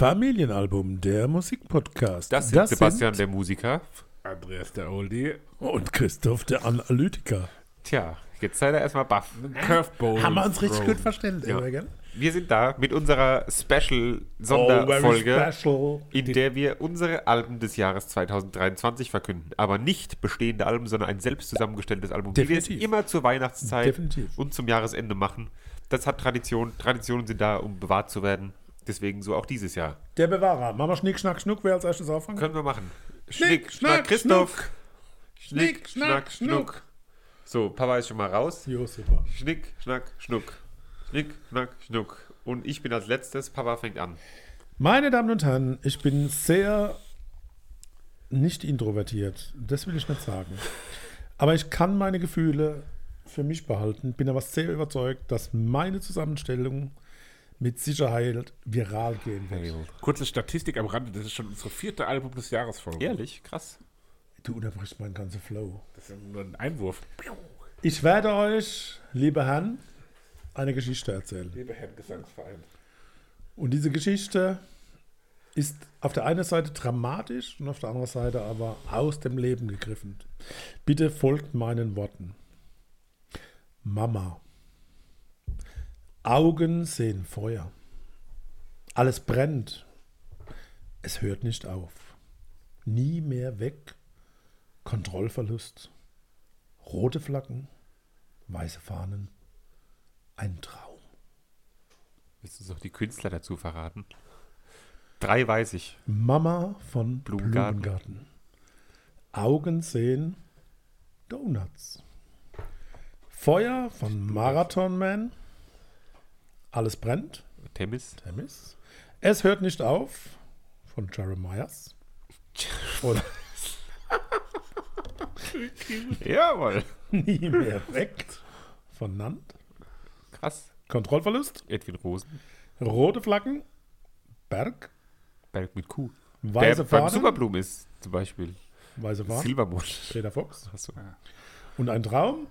Familienalbum, der Musikpodcast. Das sind Sebastian, der Musiker. Andreas der Oldie. und Christoph, der Analytiker. Tja, jetzt seid ihr erstmal baff. Curveball. Haben wir uns richtig Thrown. gut verständigt, Ja. gell? Wir sind da mit unserer Oh, Special-Sonderfolge, special. in der wir unsere Alben des Jahres 2023 verkünden. Aber nicht bestehende Alben, sondern ein selbst zusammengestelltes Album, wie wir es Definitiv. immer zur Weihnachtszeit Definitiv. und zum Jahresende machen. Das hat Tradition. Traditionen sind da, um bewahrt zu werden. Deswegen so auch dieses Jahr. Der Bewahrer. Machen wir Schnick, Schnack, Schnuck, wer als erstes anfangen? Können wir machen. Schnick, Schnack, Christoph. Schnick, Schnack, Schnuck. So, Papa ist schon mal raus. Jo, super. Schnick, Schnack, Schnuck. Schnick, Schnack, Schnuck. Und ich bin als letztes. Papa fängt an. Meine Damen und Herren, ich bin sehr nicht introvertiert. Das will ich nicht sagen. Aber ich kann meine Gefühle für mich behalten, bin aber sehr überzeugt, dass meine Zusammenstellung mit Sicherheit viral gehen wird. Kurze Statistik am Rande, das ist schon unsere vierte Album des Jahres Folge. Ehrlich, krass. Du unterbrichst meinen ganzen Flow. Das ist nur ein Einwurf. Ich werde euch, liebe Herren, eine Geschichte erzählen. Lieber Herr Gesangsverein. Und diese Geschichte ist auf der einen Seite dramatisch und auf der anderen Seite aber aus dem Leben gegriffen. Bitte folgt meinen Worten. Mama. Augen sehen Feuer. Alles brennt. Es hört nicht auf. Nie mehr weg. Kontrollverlust. Rote Flaggen. Weiße Fahnen. Ein Traum. Willst du uns noch die Künstler dazu verraten? Drei weiß ich. Mama von Blumengarten. Blumengarten. Augen sehen Donuts. Feuer von Marathon Man. Alles brennt. Temis. Temis. Es hört nicht auf von Jeremias. Und Jawohl. nie mehr weg von Nant. Krass. Kontrollverlust. Edwin Rosen. Rote Flaggen. Berg. Berg mit Kuh. Weiße Der beim Fahnen. Superblumen ist zum Beispiel. Weiße Fahnen. Silbermond. Peter Fox. Achso. Und ein Traum.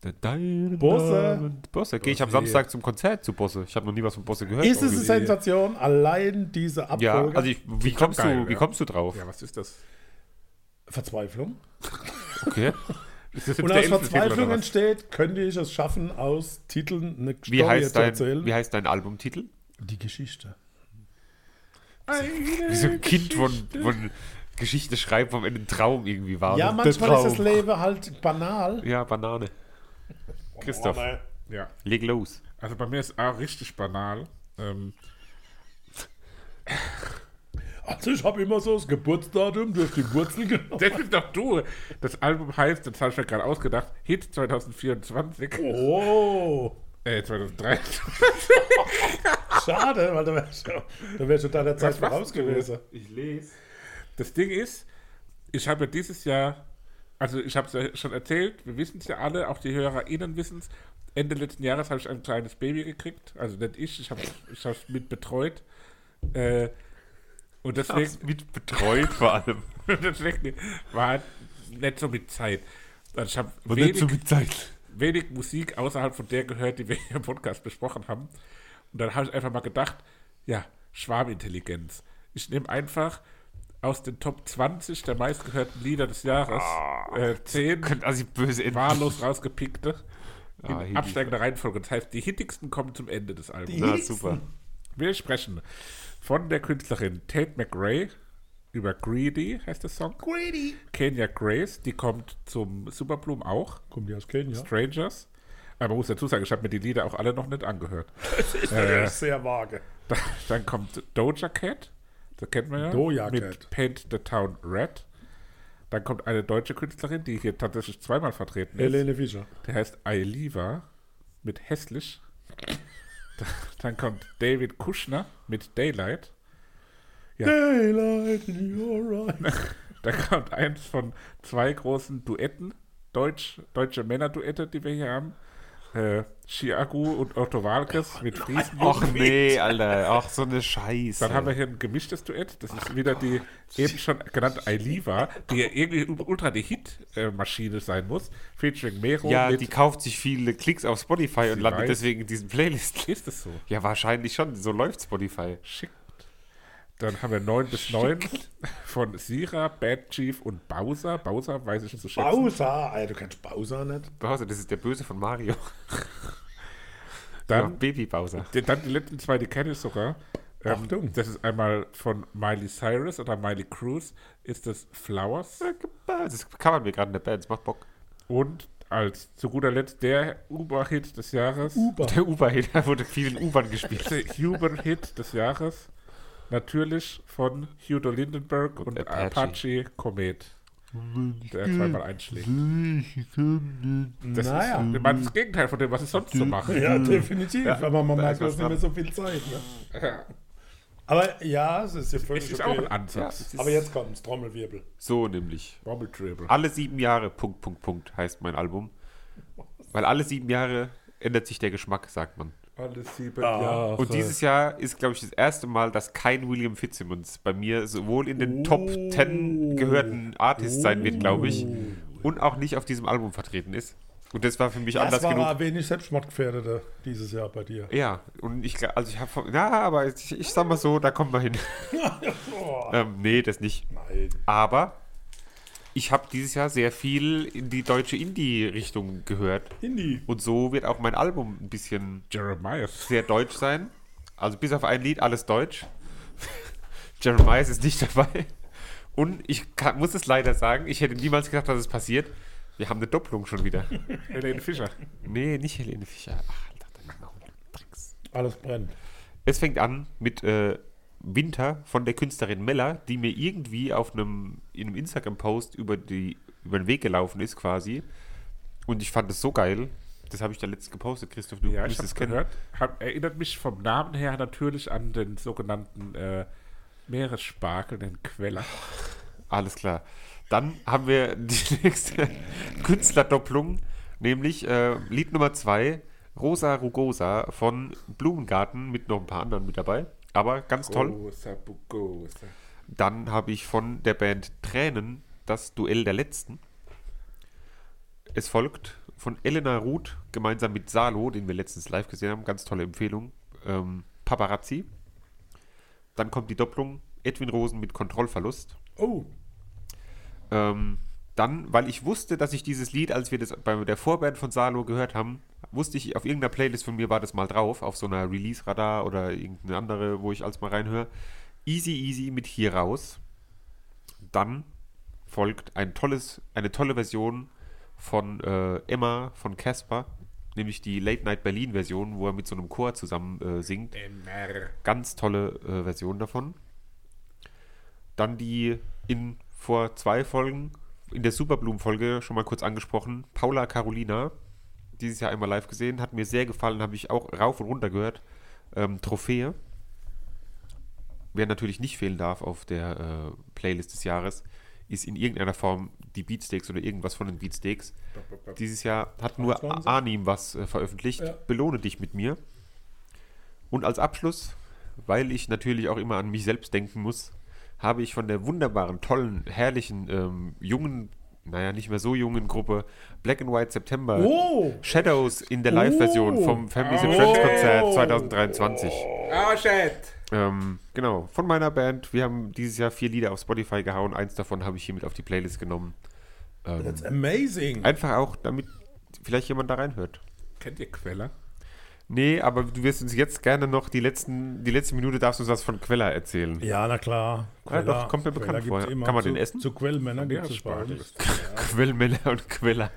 Bosse. Bosse. Gehe ich am. Samstag zum Konzert zu Bosse. Ich habe noch nie was von Bosse gehört. Ist es eine. Sensation? Allein diese Abfolge. Ja, also ich, wie, kommst geil, du, wie kommst du drauf? Ja, was ist das? Verzweiflung. Okay. Und aus Verzweiflung entsteht, könnte ich es schaffen, aus Titeln eine Wie Story heißt, zu dein, erzählen. wie heißt dein Albumtitel? Die Geschichte. Wie so ein Kind von, von Geschichte schreiben, vom Ende ein Traum irgendwie war. ja, manchmal ist das. Leben halt banal. Ja, Banane. Christoph, Ja, leg los. also bei mir ist auch richtig banal. Ähm, Also ich habe immer so das Geburtsdatum durch die Wurzel genommen. das bist doch du. Das Album heißt, das habe ich mir gerade ausgedacht, Hit 2024. Oh, Äh, 2023. schade, weil da wäre schon, da wär schon deiner Zeit voraus gewesen. Ich lese. Das Ding ist, ich habe ja dieses Jahr, also ich habe es ja schon erzählt, wir wissen es ja alle, auch die HörerInnen wissen es. Ende letzten Jahres habe ich ein kleines Baby gekriegt, also nicht ich, ich habe es mit betreut. Äh, und deswegen, Mit betreut vor allem. deswegen war nicht so mit Zeit. Also ich habe wenig, so wenig Musik außerhalb von der gehört, die wir hier im Podcast besprochen haben. Und dann habe ich einfach mal gedacht, ja, Schwarmintelligenz. Ich nehme einfach aus den Top 20 der meistgehörten Lieder des Jahres äh, 10 Könnte also böse wahllos rausgepickte in Ah, absteigender Reihenfolge. Das heißt, die hittigsten kommen zum Ende des Albums. Na, super. Wir sprechen von der Künstlerin Tate McRae über Greedy, heißt der Song. Greedy. Kenya Grace, die kommt zum Superbloom auch. Kommt die aus Kenia? Strangers. Aber man muss dazu sagen, ich habe mir die Lieder auch alle noch nicht angehört. Das ist natürlich sehr vage. Dann, dann kommt Doja Cat, das kennt man ja. Doja mit Cat. Paint the Town Red. Dann kommt eine deutsche Künstlerin, die hier tatsächlich zweimal vertreten ist. Helene Fischer. Der heißt Ailiva mit Hässlich. Dann kommt David Kushner mit Daylight. Ja. Daylight in your eyes. Da kommt eins von zwei großen Duetten, Deutsch, deutsche Männerduette, die wir hier haben. Äh, Chiagu und Otto Walkes mit Friesen. Ach nee, Alter. Ach, so eine Scheiße. Dann haben wir hier ein gemischtes Duett. Das ist wieder die eben schon genannte Ailiva, die ja irgendwie ultra die Hit-Maschine sein muss. Featuring Mero ja, die kauft sich viele Klicks auf Spotify und landet deswegen in diesen Playlisten. ist es so? Ja, wahrscheinlich schon. So läuft Spotify. Schick. Dann haben wir 9 bis 9 von Sira, Bad Chief und Bowser. Bowser weiß ich nicht zu schätzen. Bowser, Alter, du kennst Bowser nicht? Bowser, das ist der Böse von Mario. Ja, Dann, Baby Bowser. die, dann die letzten zwei, die kenne ich sogar. Ähm, Achtung. Das ist einmal von Miley Cyrus oder Miley Cruz, ist das Flowers. Das kann man mir gerade in der Band, das macht Bock. Und als zu guter Letzt der Uber-Hit des Jahres. Uber. Der U-Bahn, da wurde viel in U-Bahn gespielt. Der Huber-Hit des Jahres. Natürlich von Hugo Lindenberg und, Apache. Apache. Komet. Der zweimal einschlägt. Das Naja. ist ich meine, das Gegenteil von dem, was ich sonst so mache. Ja, definitiv. Aber man merkt, du hast nicht mehr so viel Zeit. Ne? Aber ja, es ist ja völlig ist auch ein okay. Ansatz. Aber jetzt kommt's, Trommelwirbel. So nämlich. Dribble. Alle sieben Jahre, Punkt, Punkt, Punkt, heißt mein Album. Weil alle sieben Jahre ändert sich der Geschmack, sagt man. Alle sieben Ah. Jahre. Und dieses Jahr ist, glaube ich, das erste Mal, dass kein William Fitzsimmons bei mir sowohl in den Oh. Top 10 gehörten Artists sein wird, glaube ich, und auch nicht auf diesem Album vertreten ist. Und das war für mich Das anders war genug. aber wenig Selbstmordgefährdete dieses Jahr bei dir. Ja, und ich, also ich habe, ja, aber ich, ich sag mal so, da kommen wir hin. ähm, nee, das nicht. Nein. Aber ich habe dieses Jahr sehr viel in die deutsche Indie-Richtung gehört. Indie. Und so wird auch mein Album ein bisschen Jeremiah. sehr deutsch sein. Also bis auf ein Lied alles deutsch. Jeremiah ist nicht dabei. Und ich kann, muss es leider sagen, ich hätte niemals gedacht, dass es passiert. Wir haben eine Doppelung schon wieder. Helene Fischer. Nee, nicht Helene Fischer. Ach, Alter. Tricks. Alles brennt. Es fängt an mit äh, Winter von der Künstlerin Mella, die mir irgendwie auf einem, in einem Instagram-Post über, die, über den Weg gelaufen ist quasi. Und ich fand es so geil. Das habe ich da letztens gepostet, Christoph. Du Ja, ich habe es es kennen. gehört. Hab, erinnert mich vom Namen her natürlich an den sogenannten äh, Meeressparkel, den Queller. Alles klar. Dann haben wir die nächste Künstlerdopplung, nämlich äh, Lied Nummer 2, Rosa Rugosa von Blumengarten mit noch ein paar anderen mit dabei. Aber ganz toll. Großer. Dann habe ich von der Band Tränen das Duell der Letzten. Es folgt von Elena Ruth gemeinsam mit Salo, den wir letztens live gesehen haben. Ganz tolle Empfehlung. Ähm, Paparazzi. Dann kommt die Doppelung Edwin Rosen mit Kontrollverlust. Oh, Ähm, dann, weil ich wusste, dass ich dieses Lied, als wir das bei der Vorband von Salo gehört haben, wusste ich, auf irgendeiner Playlist von mir war das mal drauf, auf so einer Release-Radar oder irgendeine andere, wo ich als mal reinhöre. Easy Easy mit Hier raus. Dann folgt ein tolles, eine tolle Version von äh, Emma von Casper, nämlich die Late Night Berlin Version, wo er mit so einem Chor zusammen äh, singt. Emmer. Ganz tolle äh, Version davon. Dann die in vor zwei Folgen, in der Superblumen-Folge schon mal kurz angesprochen, Paula Carolina. Dieses Jahr einmal live gesehen, hat mir sehr gefallen, habe ich auch rauf und runter gehört. Ähm, Trophäe. Wer natürlich nicht fehlen darf auf der äh, Playlist des Jahres, ist in irgendeiner Form die Beatsteaks oder irgendwas von den Beatsteaks. Dieses Jahr hat nur 23. Arnim was äh, veröffentlicht. Ja. Belohne dich mit mir. Und als Abschluss, weil ich natürlich auch immer an mich selbst denken muss, habe ich von der wunderbaren, tollen, herrlichen, ähm, jungen, naja, nicht mehr so jungen Gruppe Black and White September oh. Shadows in der Live-Version Oh. vom Families and Oh. Friends Konzert 2023. Oh, shit. Ähm, genau, von meiner Band. Wir haben dieses Jahr vier Lieder auf Spotify gehauen. Eins davon habe ich hier mit auf die Playlist genommen. Ähm, That's amazing. einfach auch, damit vielleicht jemand da reinhört. Kennt ihr Queller? Nee, aber du wirst uns jetzt gerne noch die letzten, die letzte Minute darfst du uns was von Queller erzählen. Ja, na klar. Ja, doch, kommt mir bekannt vor. Kann man zu, den essen? Zu Quellmänner gibt es ist Quellmänner und mit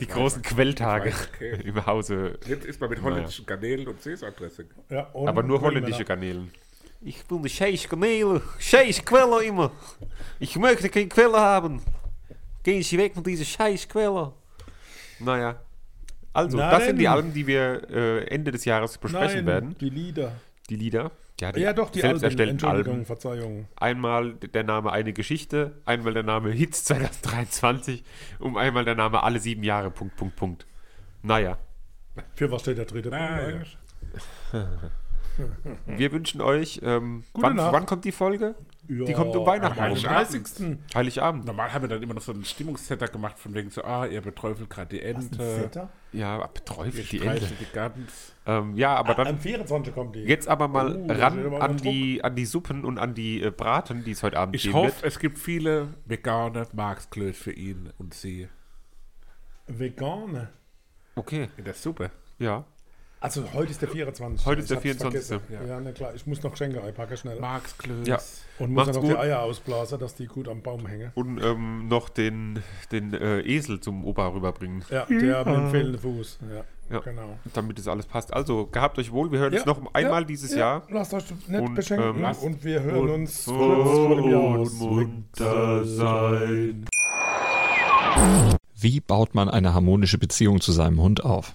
Die großen Quelltage Okay. im Hause. Jetzt ist man mit holländischen Garnelen und Caesar-Dressing. Ja, und Aber nur holländische Garnelen. Ich will eine scheiß Garnelen. Scheiß Queller immer. Ich möchte keine Quelle haben. Gehen Sie weg von dieser scheiß Quelle. Naja. Also, Na das sind die. Alben, die wir äh, Ende des Jahres besprechen Nein, werden. die Lieder. Die Lieder. Ja, die Ja, doch, die selbst Alben. erstellten Entschuldigung, Alben. Verzeihung. Einmal der Name Eine Geschichte, einmal der Name Hits 2023 und einmal der Name Alle sieben Jahre, Punkt, Punkt, Punkt. Naja, Für was steht der dritte Punkt eigentlich? wir wünschen euch, ähm, Gute wann, Nacht. wann kommt die Folge? Ja, Die kommt um Weihnachten am rum. 31. Heiligabend. Normal haben wir dann immer noch so einen Stimmungssetter gemacht, von wegen so, ah, ihr beträufelt gerade die Ente. Ja, beträufelt die Ende. die Gans. Ähm, ja, aber dann Am 24. kommt die. jetzt aber mal ist ran an die, an die Suppen und an die äh, Braten, die es heute Abend Ich geben hoffe, wird. es gibt viele vegane Marksklöß für ihn und sie Vegane. Okay, in der Suppe. ja. Also heute ist der 24. Heute ist der Ich hab's 24.. vergessen. Ja, na klar. Ich muss noch Geschenke einpacken schnell. Marksklöß. Ja. Und muss Macht's dann noch die gut. Eier ausblasen, dass die gut am Baum hängen. Und ähm, noch den, den äh, Esel zum Opa rüberbringen, Ja, der mit dem fehlenden Fuß. Ja, Ja. genau. damit es alles passt. Also, gehabt euch wohl. Wir hören uns Ja, noch einmal ja, dieses ja. Jahr. Lasst euch nicht Und, beschenken. ähm, und, und wir hören und uns kurz vor dem Jahr aus. munter sein. Wie baut man eine harmonische Beziehung zu seinem Hund auf?